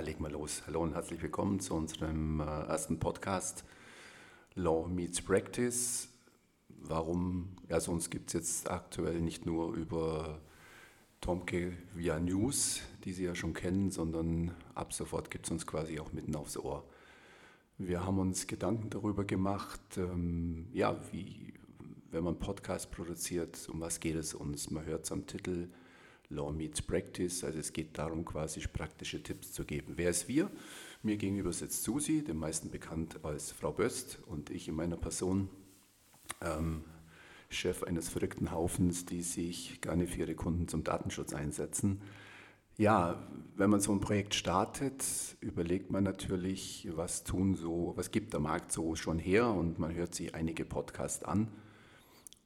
los. Hallo und herzlich willkommen zu unserem äh, ersten Podcast Law Meets Practice. Warum? Also uns gibt es jetzt aktuell nicht nur über Tomke via News, die Sie ja schon kennen, sondern ab sofort gibt es uns quasi auch mitten aufs Ohr. Wir haben uns Gedanken darüber gemacht, ähm, ja, wie, wenn man Podcast produziert, um was geht es uns? Man hört es am Titel Law Meets Practice, also es geht darum, quasi praktische Tipps zu geben. Wer ist wir? Mir gegenüber sitzt Susi, den meisten bekannt als Frau Böst und ich in meiner Person. Ähm, Chef eines verrückten Haufens, die sich gerne für ihre Kunden zum Datenschutz einsetzen. Ja, wenn man so ein Projekt startet, überlegt man natürlich, was tun so, was gibt der Markt so schon her und man hört sich einige Podcasts an.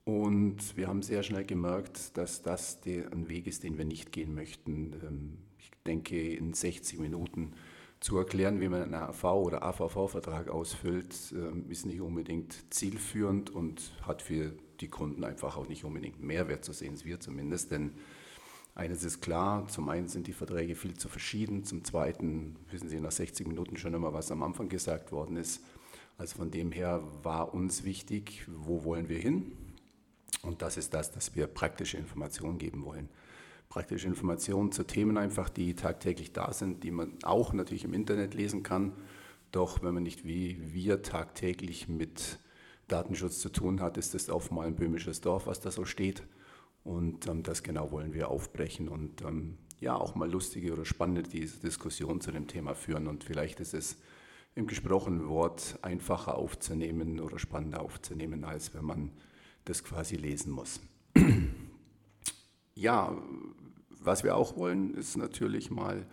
Und wir haben sehr schnell gemerkt, dass das ein Weg ist, den wir nicht gehen möchten. Ähm, ich denke, in 60 Minuten zu erklären, wie man einen AV- oder AVV-Vertrag ausfüllt, ähm, ist nicht unbedingt zielführend und hat für die Kunden einfach auch nicht unbedingt Mehrwert zu sehen, wir zumindest. Denn eines ist klar, zum einen sind die Verträge viel zu verschieden, zum zweiten wissen Sie nach 60 Minuten schon immer, was am Anfang gesagt worden ist. Also von dem her war uns wichtig, wo wollen wir hin? Und das ist das, dass wir praktische Informationen geben wollen. Praktische Informationen zu Themen einfach, die tagtäglich da sind, die man auch natürlich im Internet lesen kann. Doch wenn man nicht wie wir tagtäglich mit Datenschutz zu tun hat, ist das auf mal ein böhmisches Dorf, was da so steht. Und ähm, das genau wollen wir aufbrechen und ähm, ja auch mal lustige oder spannende Diskussionen zu dem Thema führen. Und vielleicht ist es im gesprochenen Wort einfacher aufzunehmen oder spannender aufzunehmen, als wenn man das quasi lesen muss. ja, was wir auch wollen, ist natürlich mal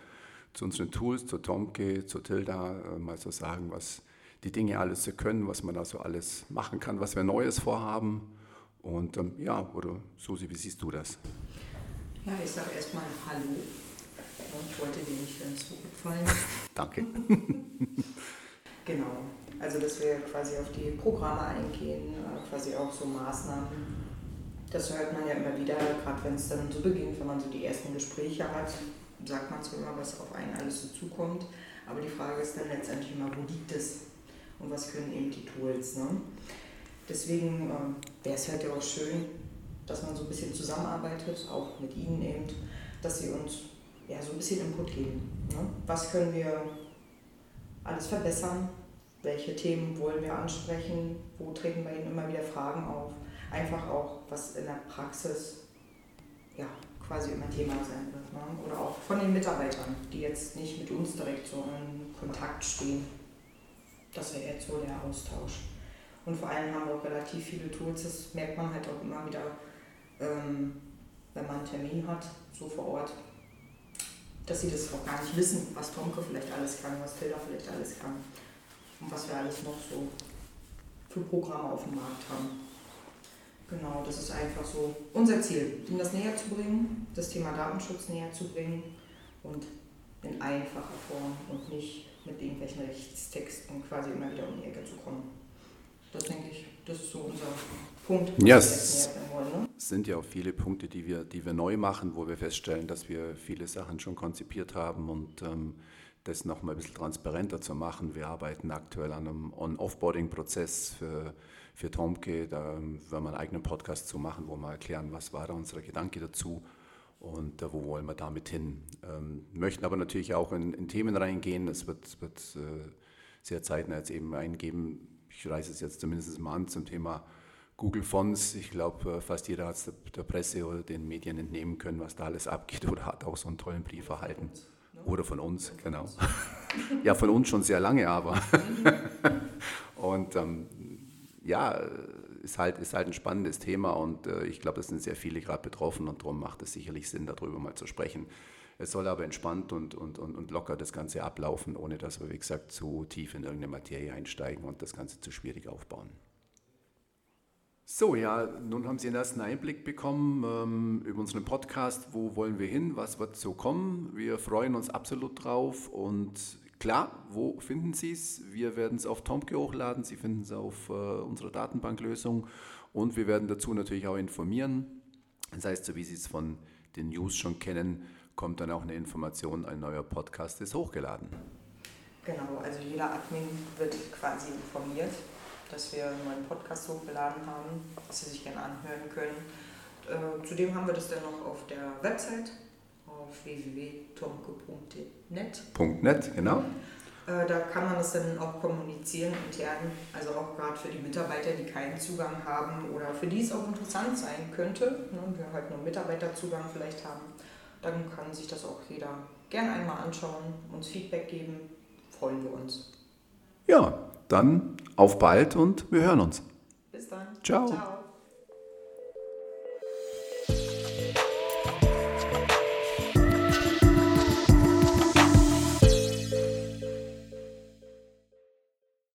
zu unseren Tools, zu Tomke, zu Tilda, äh, mal so sagen, was die Dinge alles so können, was man da so alles machen kann, was wir Neues vorhaben. Und ähm, ja, oder Susi, wie siehst du das? Ja, ich sage erstmal Hallo. Und ich wollte dir nicht ins Wort fallen. Danke. genau. Also, dass wir quasi auf die Programme eingehen, äh, quasi auch so Maßnahmen. Das hört man ja immer wieder, gerade wenn es dann so beginnt, wenn man so die ersten Gespräche hat, sagt man zwar immer, was auf einen alles so zukommt. Aber die Frage ist dann letztendlich immer, wo liegt es? und was können eben die Tools. Ne? Deswegen äh, wäre es halt ja auch schön, dass man so ein bisschen zusammenarbeitet, auch mit Ihnen eben, dass Sie uns ja, so ein bisschen Input geben. Ne? Was können wir alles verbessern? Welche Themen wollen wir ansprechen? Wo treten bei Ihnen immer wieder Fragen auf? Einfach auch, was in der Praxis ja, quasi immer Thema sein wird. Ne? Oder auch von den Mitarbeitern, die jetzt nicht mit uns direkt so in Kontakt stehen. Das wäre jetzt so der Austausch. Und vor allem haben wir auch relativ viele Tools, das merkt man halt auch immer wieder, ähm, wenn man einen Termin hat, so vor Ort, dass sie das auch gar nicht wissen, was Tomke vielleicht alles kann, was Tilda vielleicht alles kann und was wir alles noch so für Programme auf dem Markt haben. Genau, das ist einfach so unser Ziel, ihnen das näher zu bringen, das Thema Datenschutz näher zu bringen und in einfacher Form und nicht mit irgendwelchen Rechtstexten quasi immer wieder um die Ecke zu kommen. Das denke ich, das ist so unser Punkt. Ja, es ne? sind ja auch viele Punkte, die wir, die wir neu machen, wo wir feststellen, dass wir viele Sachen schon konzipiert haben und ähm, das nochmal ein bisschen transparenter zu machen. Wir arbeiten aktuell an einem On-Offboarding-Prozess für, für Tomke. Da werden wir einen eigenen Podcast zu machen, wo wir erklären, was war da unser Gedanke dazu und äh, wo wollen wir damit hin. Ähm, möchten aber natürlich auch in, in Themen reingehen. Es wird, wird äh, sehr zeitnah jetzt eben eingeben. Ich reiße es jetzt zumindest mal an zum Thema Google Fonts. Ich glaube, äh, fast jeder hat es der, der, Presse oder den Medien entnehmen können, was da alles abgeht oder hat auch so einen tollen Brief erhalten. Oder von uns, genau. ja, von uns schon sehr lange, aber. und ähm, ja, ist halt, ist halt ein spannendes Thema und äh, ich glaube, es sind sehr viele gerade betroffen und darum macht es sicherlich Sinn, darüber mal zu sprechen. Es soll aber entspannt und, und, und, und locker das Ganze ablaufen, ohne dass wir, wie gesagt, zu tief in irgendeine Materie einsteigen und das Ganze zu schwierig aufbauen. So, ja, nun haben Sie einen ersten Einblick bekommen ähm, über unseren Podcast. Wo wollen wir hin? Was wird so kommen? Wir freuen uns absolut drauf und Klar, wo finden Sie es? Wir werden es auf Tomke hochladen, Sie finden es auf äh, unserer Datenbanklösung und wir werden dazu natürlich auch informieren. Das heißt, so wie Sie es von den News schon kennen, kommt dann auch eine Information, ein neuer Podcast ist hochgeladen. Genau, also jeder Admin wird quasi informiert, dass wir einen neuen Podcast hochgeladen haben, dass Sie sich gerne anhören können. Äh, zudem haben wir das dann noch auf der Website auf www.tomke.net. .net, genau. Äh, da kann man das dann auch kommunizieren intern, also auch gerade für die Mitarbeiter, die keinen Zugang haben oder für die es auch interessant sein könnte, ne, wir halt nur Mitarbeiterzugang vielleicht haben, dann kann sich das auch jeder gerne einmal anschauen, uns Feedback geben, freuen wir uns. Ja, dann auf bald und wir hören uns. Bis dann. Ciao. Ciao.